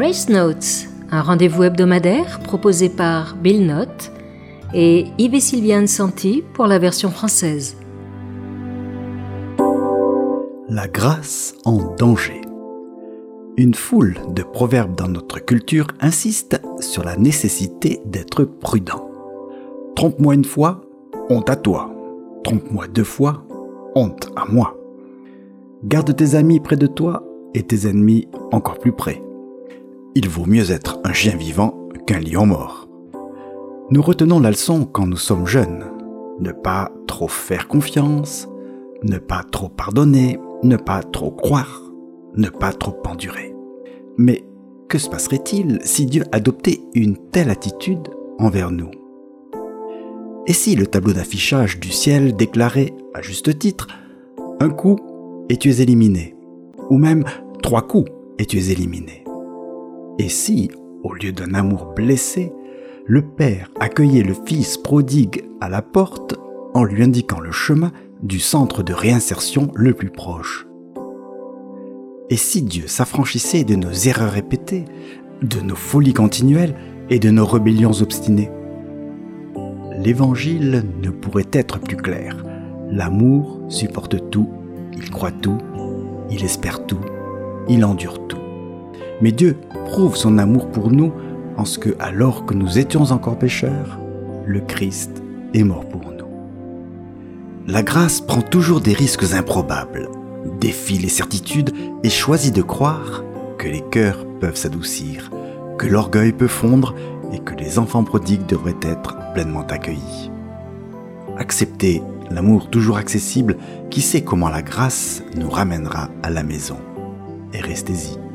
Grace Notes, un rendez-vous hebdomadaire proposé par Bill Nott et Yves et Sylviane Santi pour la version française. La grâce en danger. Une foule de proverbes dans notre culture insiste sur la nécessité d'être prudent. Trompe-moi une fois, honte à toi. Trompe-moi deux fois, honte à moi. Garde tes amis près de toi et tes ennemis encore plus près. Il vaut mieux être un chien vivant qu'un lion mort. Nous retenons la leçon quand nous sommes jeunes. Ne pas trop faire confiance, ne pas trop pardonner, ne pas trop croire, ne pas trop endurer. Mais que se passerait-il si Dieu adoptait une telle attitude envers nous? Et si le tableau d'affichage du ciel déclarait, à juste titre, un coup et tu es éliminé, ou même trois coups et tu es éliminé et si, au lieu d'un amour blessé, le Père accueillait le Fils prodigue à la porte en lui indiquant le chemin du centre de réinsertion le plus proche Et si Dieu s'affranchissait de nos erreurs répétées, de nos folies continuelles et de nos rébellions obstinées? L'Évangile ne pourrait être plus clair. L'amour supporte tout, il croit tout, il espère tout, il endure tout. Mais Dieu prouve son amour pour nous en ce que, alors que nous étions encore pécheurs, le Christ est mort pour nous. La grâce prend toujours des risques improbables, défie les certitudes et choisit de croire que les cœurs peuvent s'adoucir, que l'orgueil peut fondre et que les enfants prodigues devraient être pleinement accueillis. Acceptez l'amour toujours accessible qui sait comment la grâce nous ramènera à la maison. Et restez-y.